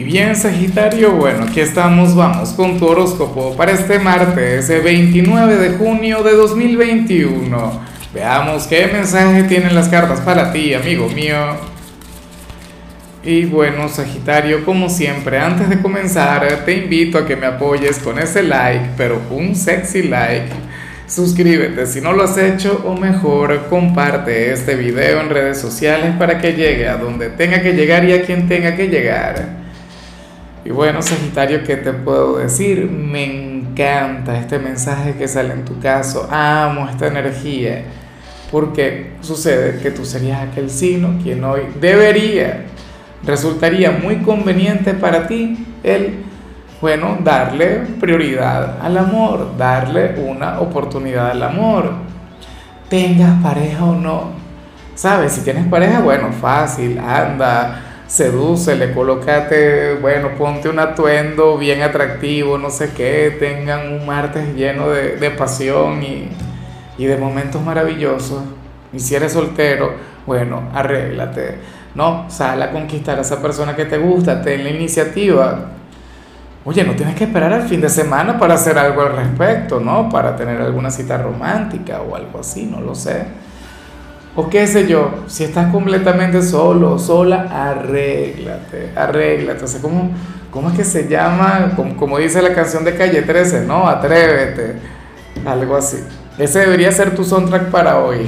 Y bien, Sagitario, bueno, aquí estamos, vamos con tu horóscopo para este martes, el 29 de junio de 2021. Veamos qué mensaje tienen las cartas para ti, amigo mío. Y bueno, Sagitario, como siempre, antes de comenzar, te invito a que me apoyes con ese like, pero un sexy like Suscríbete si no lo has hecho o mejor comparte este video en redes sociales para que llegue a donde tenga que llegar y a quien tenga que llegar. Y bueno, Sagitario, ¿qué te puedo decir? Me encanta este mensaje que sale en tu caso. Amo esta energía. Porque sucede que tú serías aquel signo quien hoy debería, resultaría muy conveniente para ti el bueno, darle prioridad al amor, darle una oportunidad al amor. Tengas pareja o no. ¿Sabes? Si tienes pareja, bueno, fácil, anda, sedúcele, colócate, bueno, ponte un atuendo bien atractivo, no sé qué, tengan un martes lleno de, pasión y, y de momentos maravillosos. Y si eres soltero, bueno, arréglate, ¿no? Sal a conquistar a esa persona que te gusta, ten la iniciativa, Oye, no tienes que esperar al fin de semana para hacer algo al respecto, ¿no? Para tener alguna cita romántica o algo así, no lo sé. O qué sé yo, si estás completamente solo o sola, arréglate, arréglate. O sea, ¿cómo, cómo es que se llama? Como, como dice la canción de Calle 13, ¿no? Atrévete, algo así. Ese debería ser tu soundtrack para hoy.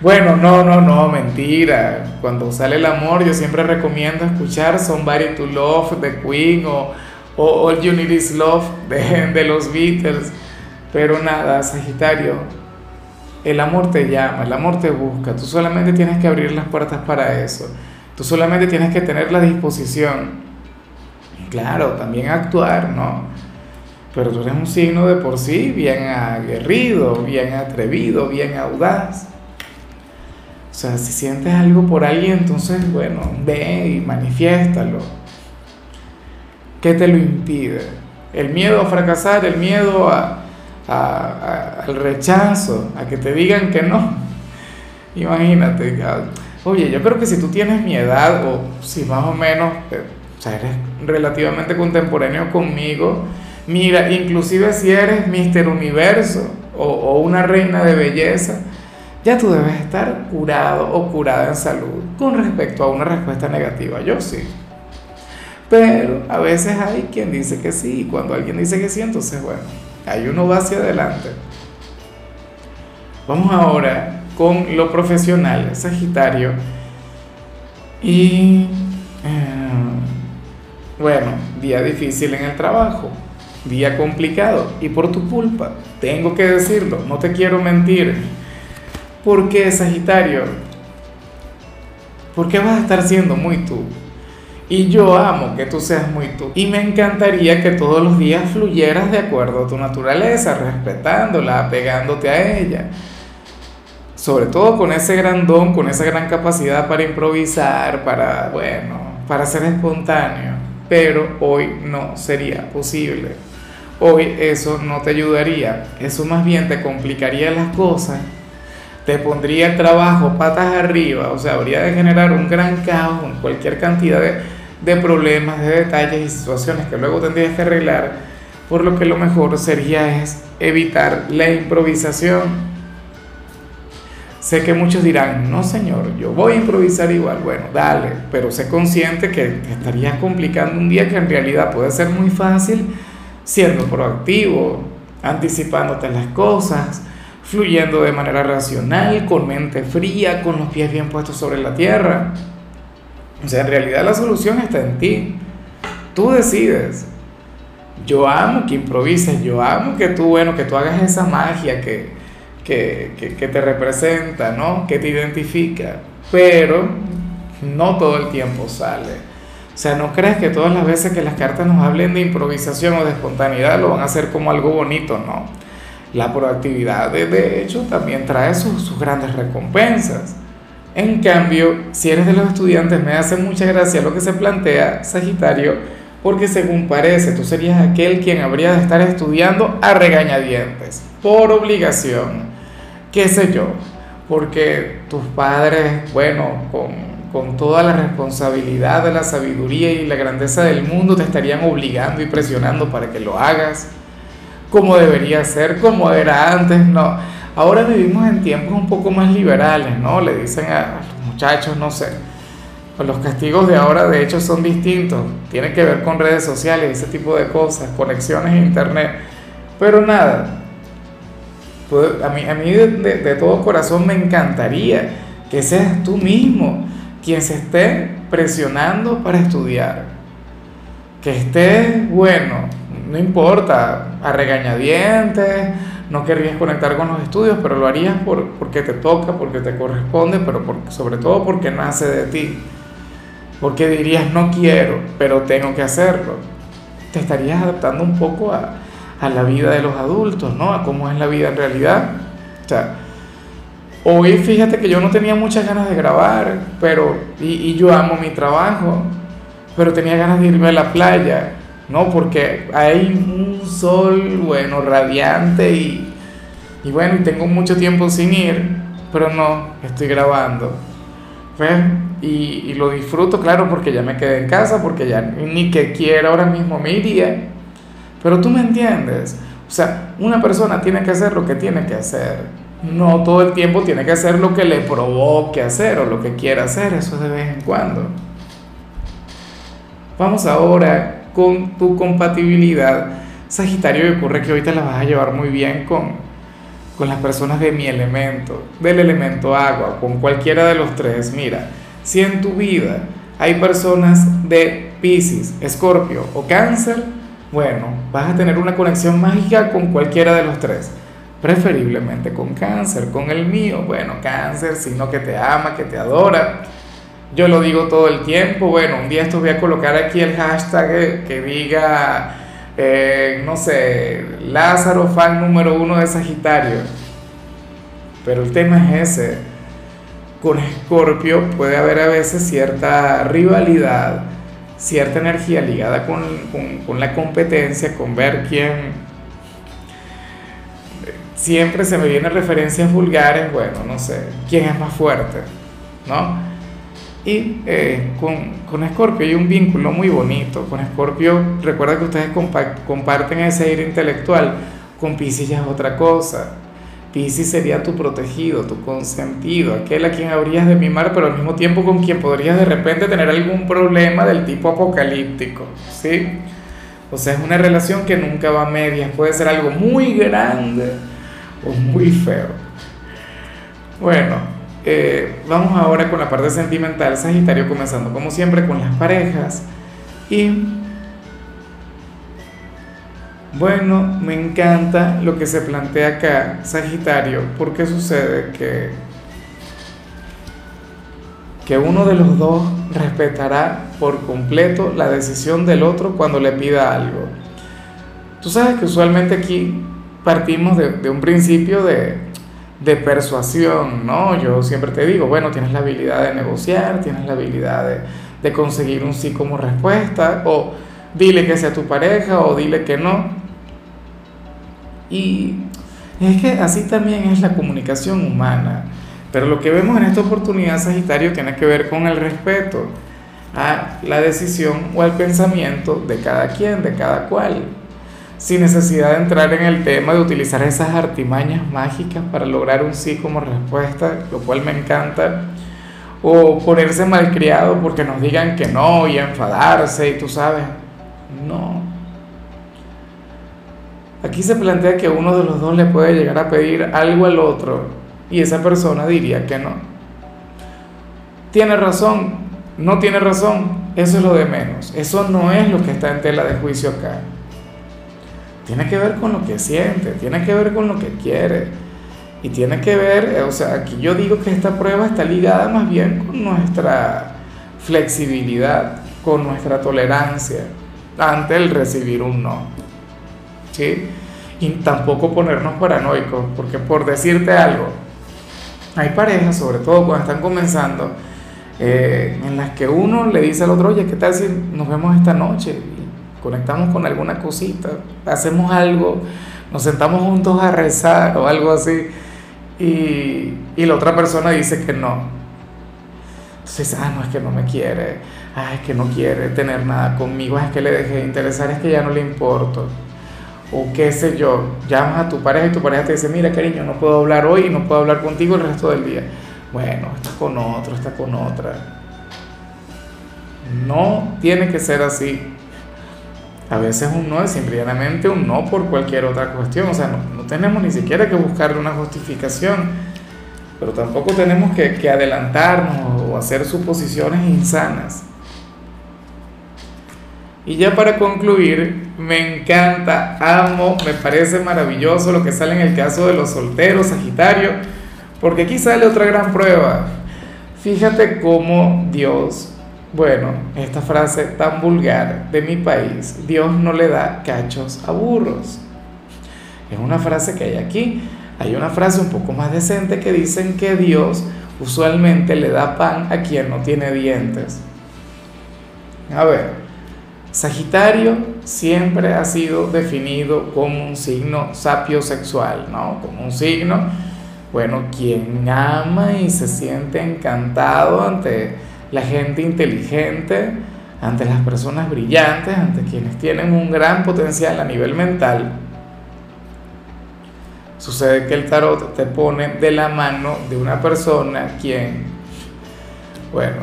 Bueno, no, no, no, mentira. Cuando sale el amor, yo siempre recomiendo escuchar Somebody to Love de Queen o All You Need Is Love de, los Beatles. Pero nada, Sagitario, el amor te llama, el amor te busca, tú solamente tienes que abrir las puertas para eso, tú solamente tienes que tener la disposición, claro, también actuar, ¿no? Pero tú eres un signo de por sí bien aguerrido, bien atrevido, bien audaz. O sea, si sientes algo por alguien, entonces, bueno, ve y manifiéstalo ¿Qué te lo impide? El miedo a fracasar, el miedo al rechazo, a que te digan que no. Imagínate, oye, yo creo que si tú tienes mi edad, o si más o menos, eh, o sea, eres relativamente contemporáneo conmigo, mira, inclusive si eres Mister Universo o, o una reina de belleza, ya tú debes estar curado o curada en salud con respecto a una respuesta negativa. Yo sí. Pero a veces hay quien dice que sí, y cuando alguien dice que sí, entonces bueno, ahí uno va hacia adelante. Vamos ahora con lo profesional, Sagitario. Y eh, bueno, día difícil en el trabajo, día complicado y por tu culpa, tengo que decirlo, no te quiero mentir. ¿Por qué, Sagitario? ¿Por qué vas a estar siendo muy tú? Y yo amo que tú seas muy tú. Y me encantaría que todos los días fluyeras de acuerdo a tu naturaleza, respetándola, apegándote a ella. Sobre todo con ese gran don, con esa gran capacidad para improvisar, para, bueno, para ser espontáneo. Pero hoy no sería posible. Hoy eso no te ayudaría. Eso más bien te complicaría las cosas te pondría el trabajo patas arriba, o sea, habría de generar un gran caos cualquier cantidad de, de problemas, de detalles y situaciones que luego tendrías que arreglar, por lo que lo mejor sería es evitar la improvisación. Sé que muchos dirán, no señor, yo voy a improvisar igual, bueno, dale, pero sé consciente que te estarías complicando un día que en realidad puede ser muy fácil siendo proactivo, anticipándote las cosas, fluyendo de manera racional, con mente fría, con los pies bien puestos sobre la tierra. O sea, en realidad la solución está en ti. Tú decides. Yo amo que improvises, yo amo que tú, bueno, que tú hagas esa magia que, que, que, te representa, ¿no? Que te identifica. Pero no todo el tiempo sale. O sea, no crees que todas las veces que las cartas nos hablen de improvisación o de espontaneidad lo van a hacer como algo bonito, no. La proactividad, de, hecho, también trae sus, sus grandes recompensas. En cambio, si eres de los estudiantes, me hace mucha gracia lo que se plantea, Sagitario, porque según parece, tú serías aquel quien habría de estar estudiando a regañadientes, por obligación, qué sé yo, porque tus padres, bueno, con, con toda la responsabilidad de la sabiduría y la grandeza del mundo, te estarían obligando y presionando para que lo hagas como debería ser, como era antes, no. Ahora vivimos en tiempos un poco más liberales, ¿no? Le dicen a los muchachos, no sé, pues los castigos de ahora de hecho son distintos, tienen que ver con redes sociales, ese tipo de cosas, conexiones a internet, pero nada, a mí, de todo corazón me encantaría que seas tú mismo quien se esté presionando para estudiar, que estés, bueno, no importa, a regañadientes, no querrías conectar con los estudios, pero lo harías por, porque te toca, porque te corresponde, pero sobre todo porque nace de ti. Porque dirías, no quiero, pero tengo que hacerlo. Te estarías adaptando un poco a, a la vida de los adultos, ¿no? A cómo es la vida en realidad. O sea, hoy fíjate que yo no tenía muchas ganas de grabar, pero, y, y yo amo mi trabajo, pero tenía ganas de irme a la playa ¿no? Porque hay un sol, bueno, radiante y, y bueno, y tengo mucho tiempo sin ir, pero no, estoy grabando. ¿Ves? Y, y, lo disfruto, claro, porque ya me quedé en casa, porque ya ni que quiera ahora mismo me iría. Pero tú me entiendes. O sea, una persona tiene que hacer lo que tiene que hacer. No todo el tiempo tiene que hacer lo que le provoque hacer o lo que quiera hacer, eso de vez en cuando. Vamos ahora con tu compatibilidad. Sagitario, y ocurre que ahorita la vas a llevar muy bien con, con las personas de mi elemento, del elemento agua, con cualquiera de los tres. Mira, si en tu vida hay personas de Pisces, Escorpio o Cáncer, bueno, vas a tener una conexión mágica con cualquiera de los tres. Preferiblemente con cáncer, con el mío. Bueno, cáncer, sino que te ama, que te adora yo lo digo todo el tiempo. Bueno, un día esto voy a colocar aquí el hashtag que, diga, eh, no sé, Lázaro fan número uno de Sagitario. Pero el tema es ese. Con Escorpio puede haber a veces cierta rivalidad, cierta energía ligada con, con, con la competencia, con ver quién... Siempre se me vienen referencias vulgares, bueno, no sé, quién es más fuerte, ¿no? Y eh, con, con Scorpio hay un vínculo muy bonito. Con Scorpio, recuerda que ustedes comparten ese aire intelectual. Con Pisces ya es otra cosa. Pisces sería tu protegido, tu consentido, aquel a quien habrías de mimar, pero al mismo tiempo con quien podrías de repente tener algún problema del tipo apocalíptico. ¿sí? O sea, es una relación que nunca va a medias. Puede ser algo muy grande o muy feo. Bueno, eh, vamos ahora con la parte sentimental, Sagitario, comenzando como siempre con las parejas. Y bueno, me encanta lo que se plantea acá, Sagitario, porque sucede que, que uno de los dos respetará por completo la decisión del otro cuando le pida algo. Tú sabes que usualmente aquí partimos de un principio de de persuasión, ¿no? Yo siempre te digo, bueno, tienes la habilidad de negociar, tienes la habilidad de, conseguir un sí como respuesta, o dile que sea tu pareja, o dile que no. Y es que así también es la comunicación humana. Pero lo que vemos en esta oportunidad, Sagitario, tiene que ver con el respeto a la decisión o al pensamiento de cada quien, de cada cual sin necesidad de entrar en el tema de utilizar esas artimañas mágicas para lograr un sí como respuesta, lo cual me encanta, o ponerse malcriado porque nos digan que no y enfadarse y tú sabes, no. Aquí se plantea que uno de los dos le puede llegar a pedir algo al otro y esa persona diría que no. Tiene razón, no tiene razón, eso es lo de menos, eso no es lo que está en tela de juicio acá. Tiene que ver con lo que siente, tiene que ver con lo que quiere. Y tiene que ver, o sea, aquí yo digo que esta prueba está ligada más bien con nuestra flexibilidad, con nuestra tolerancia ante el recibir un no. ¿Sí? Y tampoco ponernos paranoicos, porque por decirte algo, hay parejas, sobre todo cuando están comenzando, eh, en las que uno le dice al otro, oye, ¿qué tal si nos vemos esta noche? Conectamos con alguna cosita, hacemos algo, nos sentamos juntos a rezar o algo así, y, y la otra persona dice que no. Entonces, ah, no, es que no me quiere, ah, es que no quiere tener nada conmigo, es que le dejé de interesar, es que ya no le importo. O qué sé yo, llamas a tu pareja y tu pareja te dice, mira cariño, no puedo hablar hoy y no puedo hablar contigo el resto del día. Bueno, está con otro, está con otra. No tiene que ser así. A veces un no es simplemente un no por cualquier otra cuestión. O sea, no, tenemos ni siquiera que buscarle una justificación. Pero tampoco tenemos que, que adelantarnos o hacer suposiciones insanas. Y ya para concluir, me encanta, amo, me parece maravilloso lo que sale en el caso de los solteros, Sagitario, porque aquí sale otra gran prueba. Fíjate cómo Dios bueno, esta frase tan vulgar de mi país, Dios no le da cachos a burros. Es una frase que hay aquí. Hay una frase un poco más decente que dicen que Dios usualmente le da pan a quien no tiene dientes. A ver, Sagitario siempre ha sido definido como un signo sapiosexual, ¿no? Como un signo, bueno, quien ama y se siente encantado ante la gente inteligente, ante las personas brillantes, ante quienes tienen un gran potencial a nivel mental, sucede que el tarot te pone de la mano de una persona quien, bueno,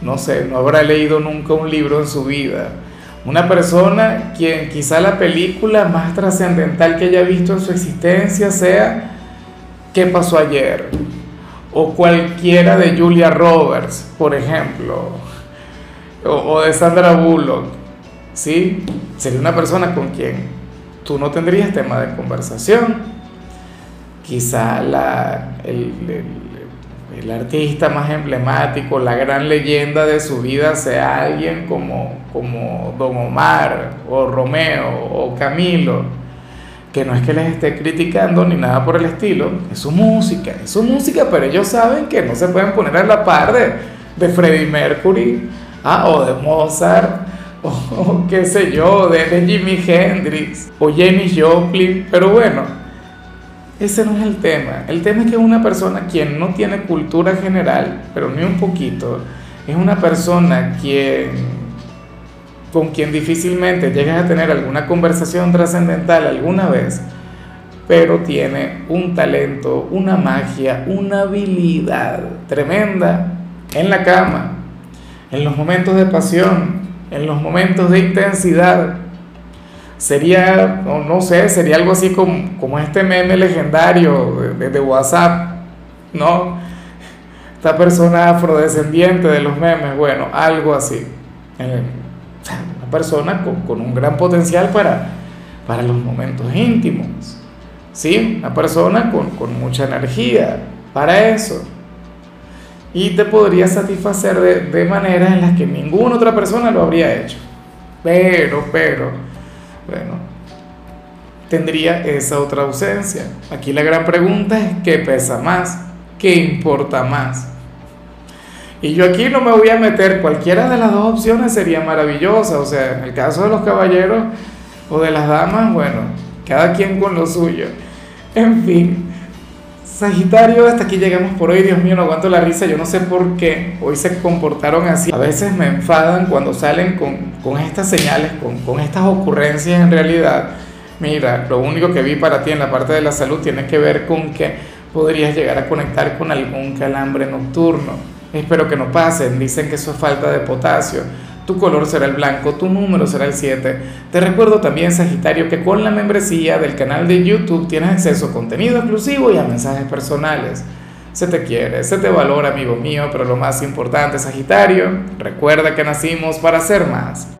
no sé, no habrá leído nunca un libro en su vida. Una persona quien quizá la película más trascendental que haya visto en su existencia sea ¿Qué pasó ayer? O cualquiera de Julia Roberts, por ejemplo, o, de Sandra Bullock, ¿sí? Sería una persona con quien tú no tendrías tema de conversación. Quizá la, el, el, artista más emblemático, la gran leyenda de su vida sea alguien como, como Don Omar o Romeo o Camilo que no es que les esté criticando ni nada por el estilo, es su música, es su música, pero ellos saben que no se pueden poner a la par de, de Freddie Mercury, ah, o de Mozart, o, qué sé yo, de, Jimi Hendrix, o James Joplin, pero bueno, ese no es el tema. El tema es que una persona quien no tiene cultura general, pero ni un poquito, es una persona quien con quien difícilmente llegas a tener alguna conversación trascendental alguna vez, pero tiene un talento, una magia, una habilidad tremenda en la cama, en los momentos de pasión, en los momentos de intensidad. Sería, no, no sé, sería algo así como, como este meme legendario de, de WhatsApp, ¿no? Esta persona afrodescendiente de los memes, bueno, algo así una persona con, un gran potencial para, para los momentos íntimos, ¿sí? Una persona con, mucha energía para eso. Y te podría satisfacer de, de maneras en las que ninguna otra persona lo habría hecho. Pero, pero, bueno, tendría esa otra ausencia. Aquí la gran pregunta es, ¿qué pesa más? ¿Qué importa más? Y yo aquí no me voy a meter, cualquiera de las dos opciones sería maravillosa, o sea, en el caso de los caballeros o de las damas, bueno, cada quien con lo suyo. En fin, Sagitario, hasta aquí llegamos por hoy, Dios mío, no aguanto la risa, yo no sé por qué hoy se comportaron así. A veces me enfadan cuando salen con, con estas señales, con, con estas ocurrencias en realidad. Mira, lo único que vi para ti en la parte de la salud tiene que ver con que podrías llegar a conectar con algún calambre nocturno Espero que no pasen, dicen que eso es falta de potasio. Tu color será el blanco, tu número será el 7. Te recuerdo también, Sagitario, que con la membresía del canal de YouTube tienes acceso a contenido exclusivo y a mensajes personales. Se te quiere, se te valora, amigo mío, pero lo más importante, Sagitario, recuerda que nacimos para ser más.